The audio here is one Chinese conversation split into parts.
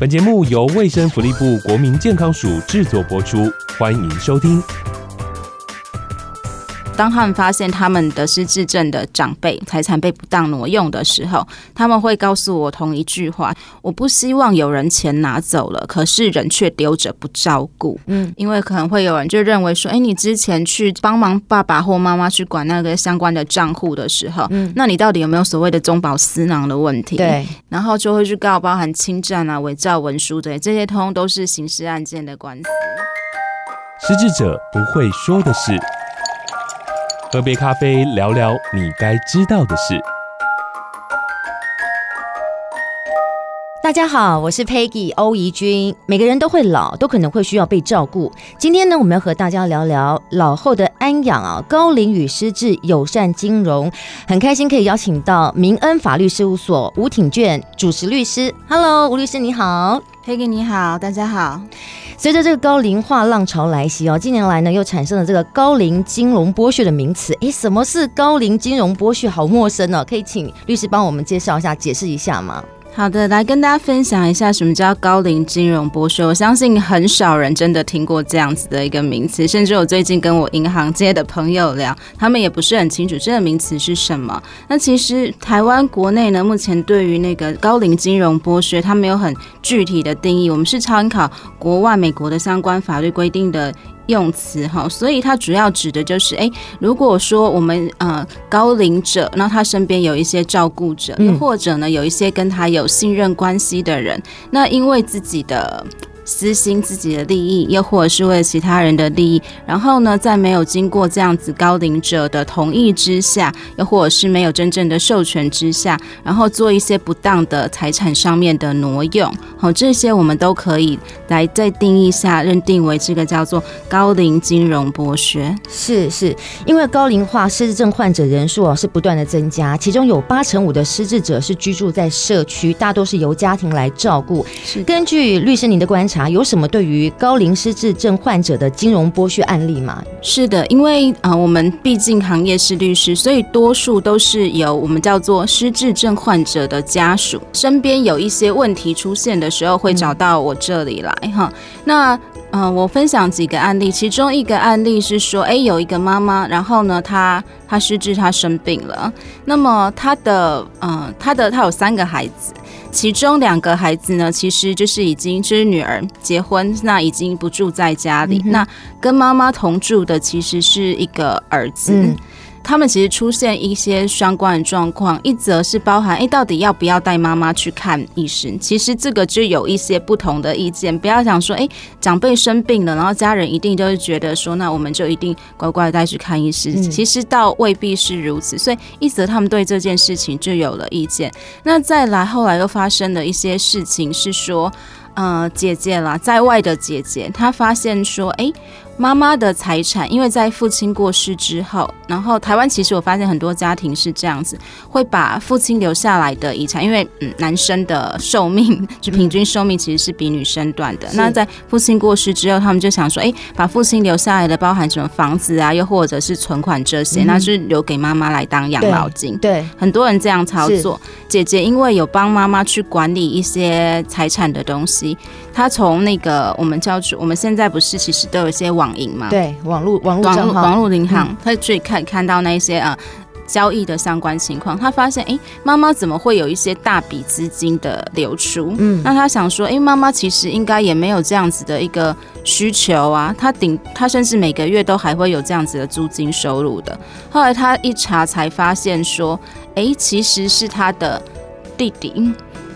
本节目由卫生福利部国民健康署制作播出，欢迎收听。当他们发现他们的失智症的长辈财产被不当挪用的时候，他们会告诉我同一句话：我不希望有人钱拿走了，可是人却丢着不照顾。嗯，因为可能会有人就认为说，哎，你之前去帮忙爸爸或妈妈去管那个相关的账户的时候，嗯，那你到底有没有所谓的中饱私囊的问题？对，然后就会去告包含侵占啊、伪造文书的这些，通通都是刑事案件的官司。失智者不会说的事。喝杯咖啡，聊聊你该知道的事。大家好，我是 Peggy 欧怡君。每个人都会老，都可能会需要被照顾。今天呢，我们要和大家聊聊老后的安养啊，高龄与失智友善金融。很开心可以邀请到明恩法律事务所吴挺娟主持律师。Hello，吴律师你好，Peggy 你好，大家好。随着这个高龄化浪潮来袭哦，近年来呢又产生了这个高龄金融剥削的名词。诶，什么是高龄金融剥削？好陌生哦，可以请律师帮我们介绍一下、解释一下吗？好的，来跟大家分享一下什么叫高龄金融剥削。我相信很少人真的听过这样子的一个名词，甚至我最近跟我银行界的朋友聊，他们也不是很清楚这个名词是什么。那其实台湾国内呢，目前对于那个高龄金融剥削，它没有很具体的定义。我们是参考国外美国的相关法律规定的。用词哈，所以它主要指的就是，诶，如果说我们呃高龄者，那他身边有一些照顾者，又或者呢有一些跟他有信任关系的人，那因为自己的。私心自己的利益，又或者是为了其他人的利益，然后呢，在没有经过这样子高龄者的同意之下，又或者是没有真正的授权之下，然后做一些不当的财产上面的挪用，好，这些我们都可以来再定义下认定为这个叫做高龄金融剥削。是是，因为高龄化失智症患者人数啊是不断的增加，其中有八成五的失智者是居住在社区，大多是由家庭来照顾。是根据律师您的观察。有什么对于高龄失智症患者的金融剥削案例吗？是的，因为啊、呃，我们毕竟行业是律师，所以多数都是由我们叫做失智症患者的家属身边有一些问题出现的时候，会找到我这里来哈。那嗯、呃，我分享几个案例，其中一个案例是说，哎，有一个妈妈，然后呢，她她失智，她生病了，那么她的嗯、呃，她的她有三个孩子。其中两个孩子呢，其实就是已经就是女儿结婚，那已经不住在家里，嗯、那跟妈妈同住的其实是一个儿子。嗯他们其实出现一些相关的状况，一则是包含，哎，到底要不要带妈妈去看医生？其实这个就有一些不同的意见。不要想说，哎，长辈生病了，然后家人一定就是觉得说，那我们就一定乖乖带去看医生。其实倒未必是如此。所以一则他们对这件事情就有了意见。那再来后来又发生了一些事情，是说，呃，姐姐啦，在外的姐姐，她发现说，哎。妈妈的财产，因为在父亲过世之后，然后台湾其实我发现很多家庭是这样子，会把父亲留下来的遗产，因为嗯，男生的寿命就平均寿命其实是比女生短的。那在父亲过世之后，他们就想说，哎，把父亲留下来的包含什么房子啊，又或者是存款这些，那是留给妈妈来当养老金。对，很多人这样操作。姐姐因为有帮妈妈去管理一些财产的东西，她从那个我们叫做我们现在不是其实都有一些网。银嘛，对，网络网络网络网络银行，他去看看到那些啊交易的相关情况，他发现，哎，妈妈怎么会有一些大笔资金的流出？嗯，那他想说，哎，妈妈其实应该也没有这样子的一个需求啊，他顶他甚至每个月都还会有这样子的租金收入的。后来他一查才发现说，哎，其实是他的弟弟，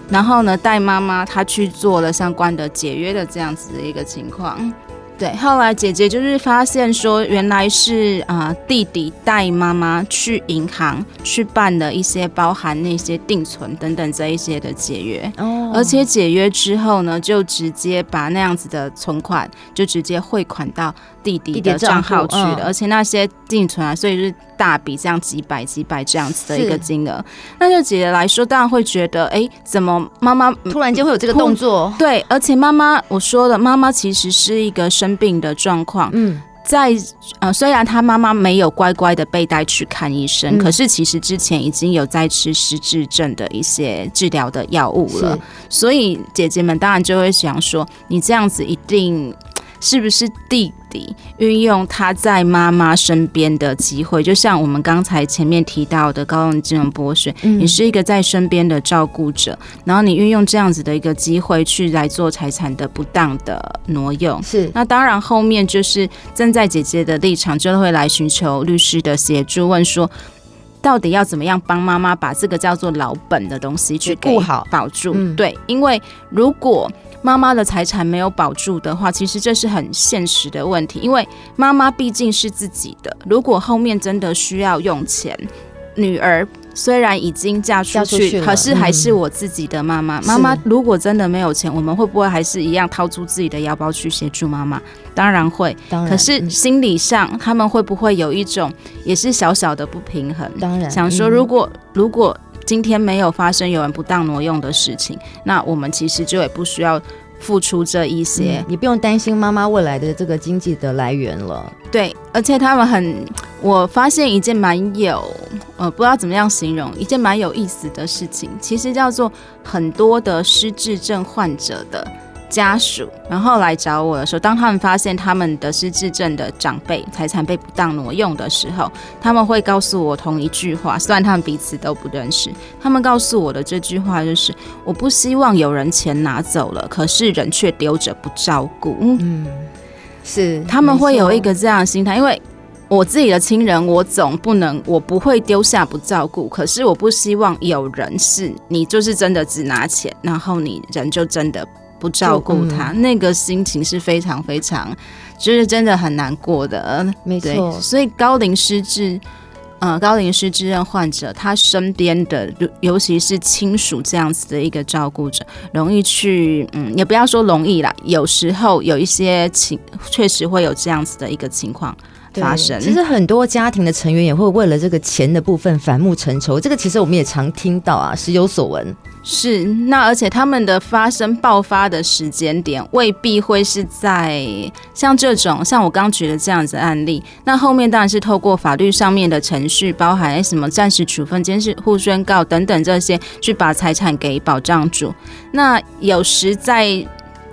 然后呢带妈妈他去做了相关的解约的这样子的一个情况。对，后来姐姐就是发现说，原来是啊、呃、弟弟带妈妈去银行去办了一些包含那些定存等等这一些的解约，哦，而且解约之后呢，就直接把那样子的存款就直接汇款到弟弟的账号去了，而且那些定存啊，所以是大笔这样几百几百这样子的一个金额，那就姐姐来说，当然会觉得，哎，怎么妈妈突然间会有这个动作？对，而且妈妈我说了，妈妈其实是一个。生病的状况，嗯，在呃，虽然他妈妈没有乖乖的被带去看医生，嗯、可是其实之前已经有在吃失智症的一些治疗的药物了，所以姐姐们当然就会想说，你这样子一定。是不是弟弟运用他在妈妈身边的机会，就像我们刚才前面提到的高龄金融剥削，嗯、你是一个在身边的照顾者，然后你运用这样子的一个机会去来做财产的不当的挪用，是。那当然后面就是站在姐姐的立场，就会来寻求律师的协助，问说到底要怎么样帮妈妈把这个叫做老本的东西去顾好保住？嗯、对，因为如果妈妈的财产没有保住的话，其实这是很现实的问题，因为妈妈毕竟是自己的。如果后面真的需要用钱，女儿虽然已经嫁出去，出去可是还是我自己的妈妈。妈妈如果真的没有钱，我们会不会还是一样掏出自己的腰包去协助妈妈？当然会。当然，可是心理上他们会不会有一种也是小小的不平衡？当然，想说如果如果。今天没有发生有人不当挪用的事情，那我们其实就也不需要付出这一些，嗯、你不用担心妈妈未来的这个经济的来源了。对，而且他们很，我发现一件蛮有，呃，不知道怎么样形容，一件蛮有意思的事情，其实叫做很多的失智症患者的。家属，然后来找我的时候，当他们发现他们的失智症的长辈财产被不当挪用的时候，他们会告诉我同一句话，虽然他们彼此都不认识，他们告诉我的这句话就是：我不希望有人钱拿走了，可是人却丢着不照顾。嗯，是他们会有一个这样的心态，因为我自己的亲人，我总不能，我不会丢下不照顾，可是我不希望有人是你就是真的只拿钱，然后你人就真的。不照顾他，嗯、那个心情是非常非常，就是真的很难过的。没错，所以高龄失智，呃，高龄失智症患者，他身边的，尤其是亲属这样子的一个照顾者，容易去，嗯，也不要说容易啦，有时候有一些情，确实会有这样子的一个情况发生。其实很多家庭的成员也会为了这个钱的部分反目成仇，这个其实我们也常听到啊，时有所闻。是，那而且他们的发生爆发的时间点未必会是在像这种像我刚举的这样子案例，那后面当然是透过法律上面的程序，包含什么暂时处分、监视互宣告等等这些，去把财产给保障住。那有时在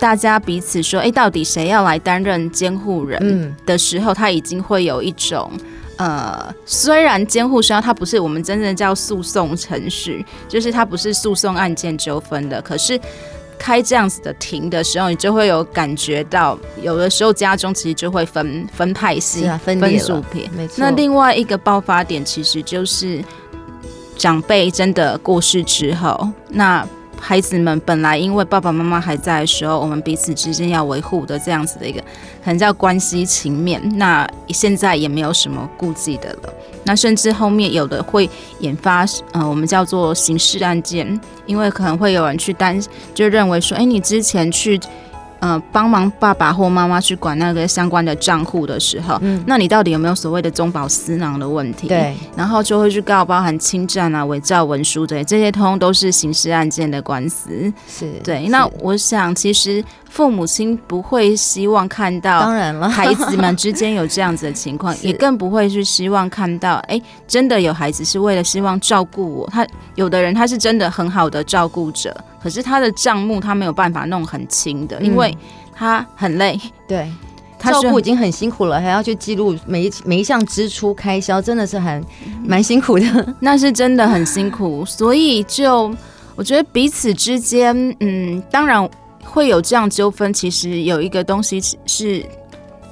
大家彼此说，哎，到底谁要来担任监护人的时候，他已经会有一种。呃，虽然监护需要，它不是我们真正叫诉讼程序，就是它不是诉讼案件纠纷的。可是开这样子的庭的时候，你就会有感觉到，有的时候家中其实就会分分派系、啊、分分组别。那另外一个爆发点，其实就是长辈真的过世之后，那。孩子们本来因为爸爸妈妈还在的时候，我们彼此之间要维护的这样子的一个，可能叫关系情面。那现在也没有什么顾忌的了。那甚至后面有的会引发，呃，我们叫做刑事案件，因为可能会有人去担，就认为说，哎，你之前去。呃，帮忙爸爸或妈妈去管那个相关的账户的时候，嗯，那你到底有没有所谓的中饱私囊的问题？对，然后就会去告，包含侵占啊、伪造文书的这些，通通都是刑事案件的官司。是对。那我想，其实父母亲不会希望看到，当然了，孩子们之间有这样子的情况，也更不会去希望看到，哎、欸，真的有孩子是为了希望照顾我。他有的人他是真的很好的照顾者。可是他的账目他没有办法弄很清的，因为他很累。嗯、对，他照顾已经很辛苦了，还要去记录每一每一项支出开销，真的是很蛮辛苦的。那是真的很辛苦，所以就我觉得彼此之间，嗯，当然会有这样纠纷。其实有一个东西是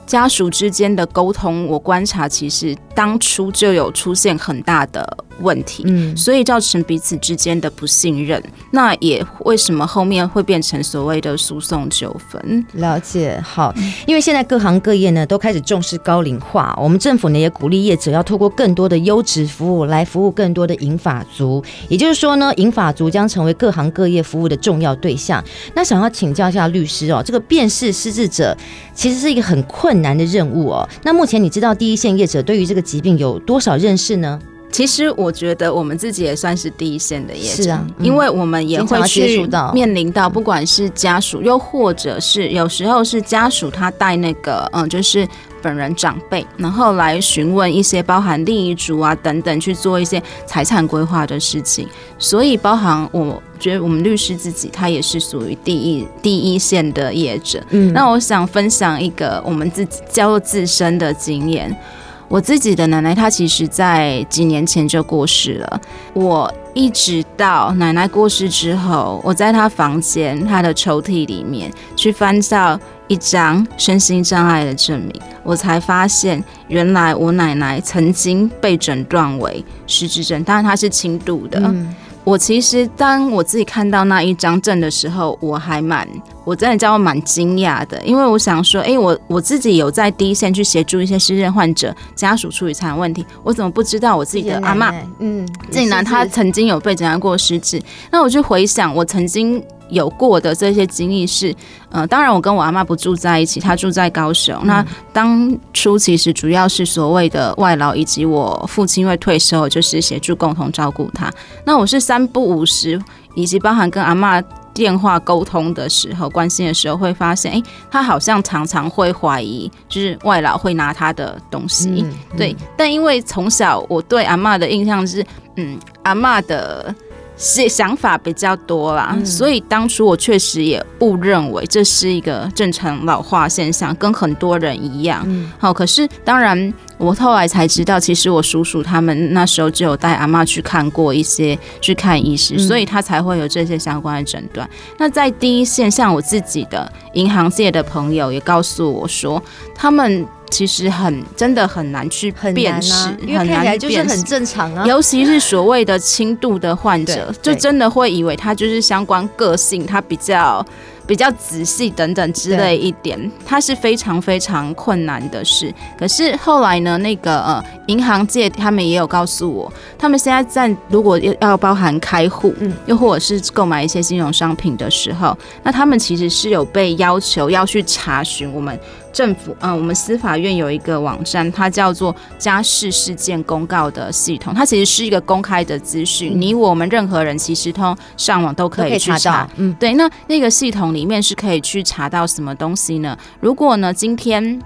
家属之间的沟通，我观察其实当初就有出现很大的。问题，嗯，所以造成彼此之间的不信任，那也为什么后面会变成所谓的诉讼纠纷？了解，好，因为现在各行各业呢都开始重视高龄化，我们政府呢也鼓励业者要透过更多的优质服务来服务更多的银发族，也就是说呢，银发族将成为各行各业服务的重要对象。那想要请教一下律师哦，这个辨识失智者其实是一个很困难的任务哦。那目前你知道第一线业者对于这个疾病有多少认识呢？其实我觉得我们自己也算是第一线的业者，是啊，嗯、因为我们也会去面临到，不管是家属，又或者是有时候是家属他带那个，嗯，就是本人长辈，然后来询问一些包含立遗嘱啊等等，去做一些财产规划的事情。所以，包含我觉得我们律师自己，他也是属于第一第一线的业者。嗯，那我想分享一个我们自己叫做自身的经验。我自己的奶奶，她其实在几年前就过世了。我一直到奶奶过世之后，我在她房间她的抽屉里面去翻到一张身心障碍的证明，我才发现原来我奶奶曾经被诊断为失智症，当然她是轻度的。嗯我其实当我自己看到那一张证的时候，我还蛮，我真的叫我蛮惊讶的，因为我想说，哎、欸，我我自己有在第一线去协助一些失智患者家属处理财产问题，我怎么不知道我自己的阿嬷，嗯，竟然她曾经有被诊断过失智？那我就回想我曾经。有过的这些经历是，呃，当然我跟我阿嬷不住在一起，她住在高雄。嗯、那当初其实主要是所谓的外劳，以及我父亲因为退休，就是协助共同照顾她。那我是三不五时，以及包含跟阿嬷电话沟通的时候，关心的时候，会发现，哎、欸，她好像常常会怀疑，就是外老会拿他的东西。嗯嗯、对，但因为从小我对阿嬷的印象是，嗯，阿嬷的。是想法比较多啦，嗯、所以当初我确实也误认为这是一个正常老化现象，跟很多人一样。嗯、好，可是当然我后来才知道，其实我叔叔他们那时候就有带阿妈去看过一些去看医师，嗯、所以他才会有这些相关的诊断。那在第一线，像我自己的银行界的朋友也告诉我说，他们。其实很真的很难去辨识，啊，因为看起来就是很正常啊。尤其是所谓的轻度的患者，就真的会以为他就是相关个性，他比较。比较仔细等等之类一点，它是非常非常困难的事。可是后来呢，那个呃银行界他们也有告诉我，他们现在在如果要要包含开户，嗯，又或者是购买一些金融商品的时候，那他们其实是有被要求要去查询我们政府，嗯、呃，我们司法院有一个网站，它叫做家事事件公告的系统，它其实是一个公开的资讯，嗯、你我们任何人其实通上网都可以去查，查到，嗯，对，那那个系统里。里面是可以去查到什么东西呢？如果呢，今天。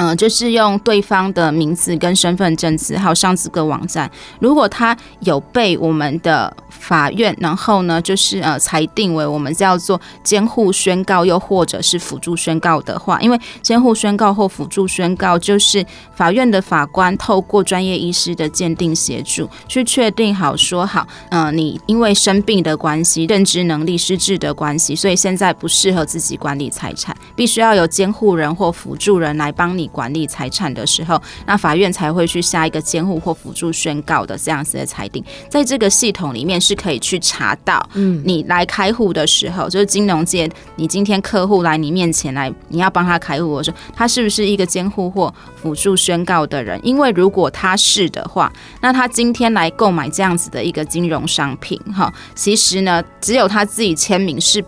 嗯，就是用对方的名字跟身份证字号上这个网站。如果他有被我们的法院，然后呢，就是呃裁定为我们叫做监护宣告，又或者是辅助宣告的话，因为监护宣告或辅助宣告，就是法院的法官透过专业医师的鉴定协助，去确定好说好，嗯、呃，你因为生病的关系、认知能力失智的关系，所以现在不适合自己管理财产，必须要有监护人或辅助人来帮你。管理财产的时候，那法院才会去下一个监护或辅助宣告的这样子的裁定，在这个系统里面是可以去查到，嗯，你来开户的时候，就是金融界，你今天客户来你面前来，你要帮他开户的时候，他是不是一个监护或辅助宣告的人？因为如果他是的话，那他今天来购买这样子的一个金融商品，哈，其实呢，只有他自己签名是。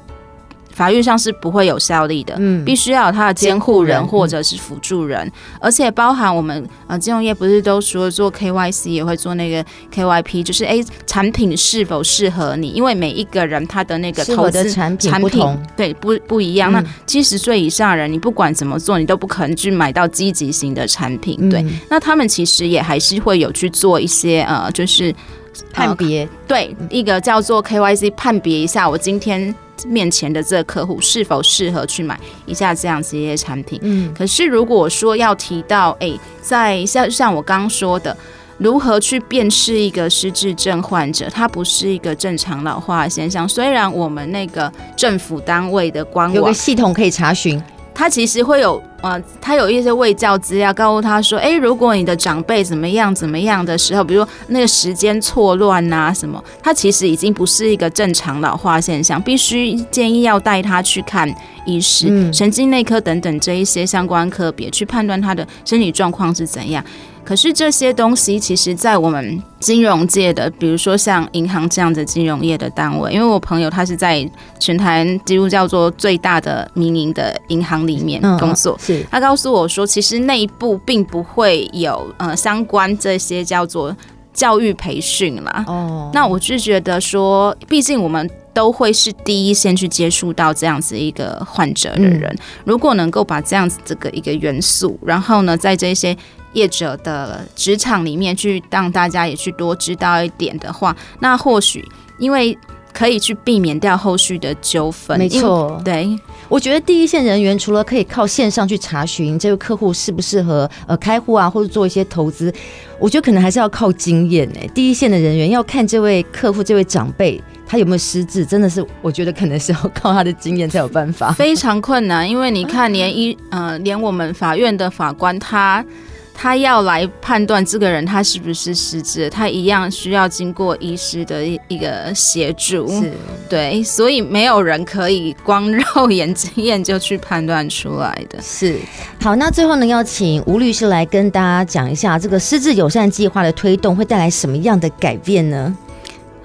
法律上是不会有效力的，嗯，必须要有他的监护人或者是辅助人，嗯、而且包含我们呃金融业不是都说做 KYC 也会做那个 KYP，就是哎产品是否适合你？因为每一个人他的那个投资产品不同，对不不一样。嗯、那七十岁以上的人，你不管怎么做，你都不可能去买到积极型的产品，对。嗯、那他们其实也还是会有去做一些呃，就是判别，对一个叫做 KYC 判别一下，我今天。面前的这个客户是否适合去买一下这样子一些产品？嗯，可是如果说要提到，哎、欸，在像像我刚刚说的，如何去辨识一个失智症患者，他不是一个正常老化的现象。虽然我们那个政府单位的官网有个系统可以查询。它其实会有呃，他有一些卫教资料告诉他说，诶，如果你的长辈怎么样怎么样的时候，比如说那个时间错乱呐什么，他其实已经不是一个正常老化现象，必须建议要带他去看医师、嗯、神经内科等等这一些相关科别去判断他的身体状况是怎样。可是这些东西，其实，在我们金融界的，比如说像银行这样的金融业的单位，因为我朋友他是在全台几乎叫做最大的民营的银行里面工作，嗯、是他告诉我说，其实内部并不会有呃相关这些叫做教育培训啦。哦，那我就觉得说，毕竟我们都会是第一线去接触到这样子一个患者的人，嗯、如果能够把这样子这个一个元素，然后呢，在这些业者的职场里面去让大家也去多知道一点的话，那或许因为。可以去避免掉后续的纠纷。没错，对，我觉得第一线人员除了可以靠线上去查询这个客户适不适合呃开户啊，或者做一些投资，我觉得可能还是要靠经验哎。第一线的人员要看这位客户、这位长辈他有没有失智，真的是我觉得可能是要靠他的经验才有办法。非常困难，因为你看，连一呃，连我们法院的法官他。他要来判断这个人他是不是失智，他一样需要经过医师的一一个协助，是对，所以没有人可以光肉眼经验就去判断出来的。是，好，那最后呢，要请吴律师来跟大家讲一下这个失智友善计划的推动会带来什么样的改变呢？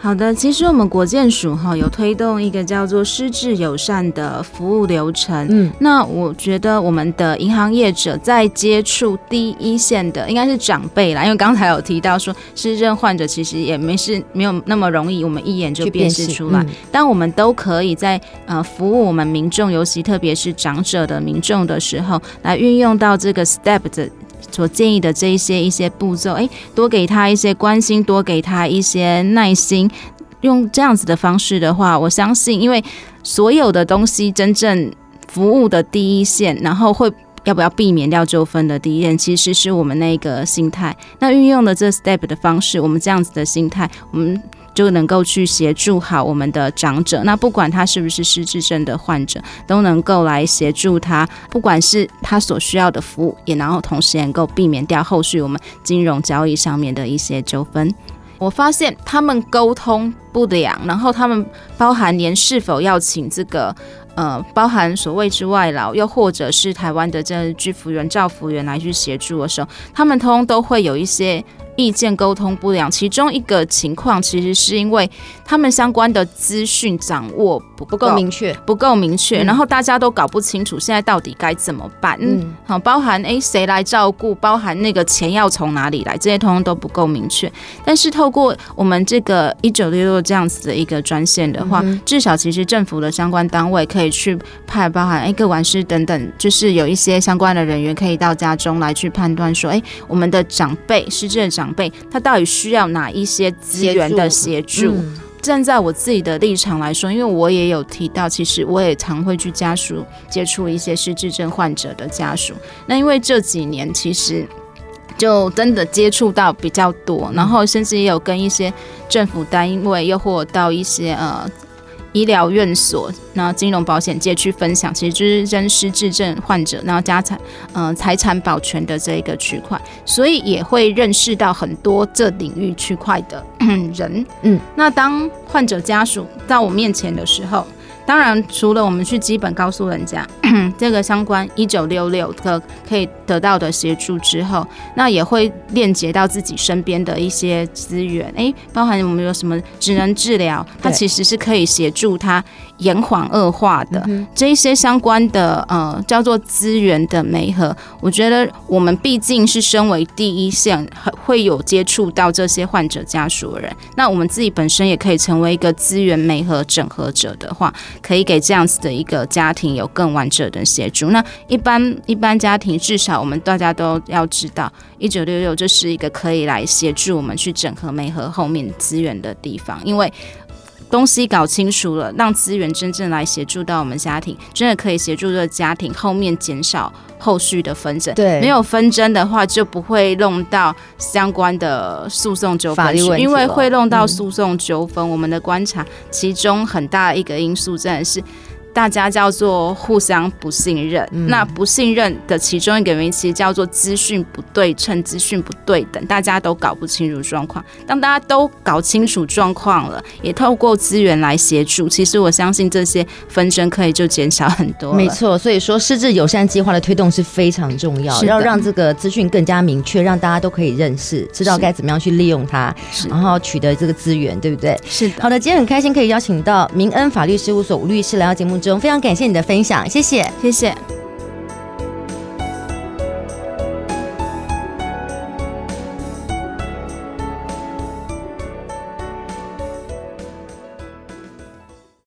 好的，其实我们国建署哈有推动一个叫做失智友善的服务流程。嗯，那我觉得我们的银行业者在接触第一线的应该是长辈啦，因为刚才有提到说失智患者其实也没是没有那么容易，我们一眼就辨识出来。但我们都可以在呃服务我们民众，尤其特别是长者的民众的时候，来运用到这个 STEP 的。所建议的这一些一些步骤，诶，多给他一些关心，多给他一些耐心，用这样子的方式的话，我相信，因为所有的东西真正服务的第一线，然后会要不要避免掉纠纷的第一线，其实是我们那个心态。那运用的这 step 的方式，我们这样子的心态，我们。就能够去协助好我们的长者，那不管他是不是失智症的患者，都能够来协助他，不管是他所需要的服务，也然后同时能够避免掉后续我们金融交易上面的一些纠纷。我发现他们沟通不良，然后他们包含连是否要请这个呃，包含所谓之外劳，又或者是台湾的这居服员、照服员来去协助的时候，他们通通都会有一些。意见沟通不良，其中一个情况其实是因为他们相关的资讯掌握不不够明确，不够明确，然后大家都搞不清楚现在到底该怎么办。嗯，好，包含诶谁来照顾，包含那个钱要从哪里来，这些通通都不够明确。但是透过我们这个一九六六这样子的一个专线的话，嗯、至少其实政府的相关单位可以去派，包含诶个管师等等，就是有一些相关的人员可以到家中来去判断说，诶我们的长辈失智的长。长辈他到底需要哪一些资源的协助？嗯、站在我自己的立场来说，因为我也有提到，其实我也常会去家属接触一些失智症患者的家属。那因为这几年其实就真的接触到比较多，然后甚至也有跟一些政府单位，又或到一些呃。医疗院所，那金融保险界去分享，其实就是真失智症患者，然后家产，嗯、呃，财产保全的这一个区块，所以也会认识到很多这领域区块的 人。嗯，那当患者家属到我面前的时候。当然，除了我们去基本告诉人家 这个相关一九六六的可以得到的协助之后，那也会链接到自己身边的一些资源，诶，包含我们有什么职能治疗，它其实是可以协助他延缓恶化的这一些相关的呃叫做资源的媒合。我觉得我们毕竟是身为第一线，会有接触到这些患者家属的人，那我们自己本身也可以成为一个资源媒合整合者的话。可以给这样子的一个家庭有更完整的协助。那一般一般家庭，至少我们大家都要知道，一九六六这是一个可以来协助我们去整合媒合后面资源的地方，因为。东西搞清楚了，让资源真正来协助到我们家庭，真的可以协助这个家庭后面减少后续的纷争。对，没有纷争的话，就不会弄到相关的诉讼纠纷，因为会弄到诉讼纠纷。我们的观察，其中很大一个因素真的是。大家叫做互相不信任，嗯、那不信任的其中一个原因，其实叫做资讯不对称、资讯不对等，大家都搞不清楚状况。当大家都搞清楚状况了，也透过资源来协助，其实我相信这些纷争可以就减少很多。没错，所以说失智友善计划的推动是非常重要，要让这个资讯更加明确，让大家都可以认识，知道该怎么样去利用它，然后取得这个资源，对不对？是的。好的，今天很开心可以邀请到明恩法律事务所吴律师来到节目非常感谢你的分享，谢谢，谢谢。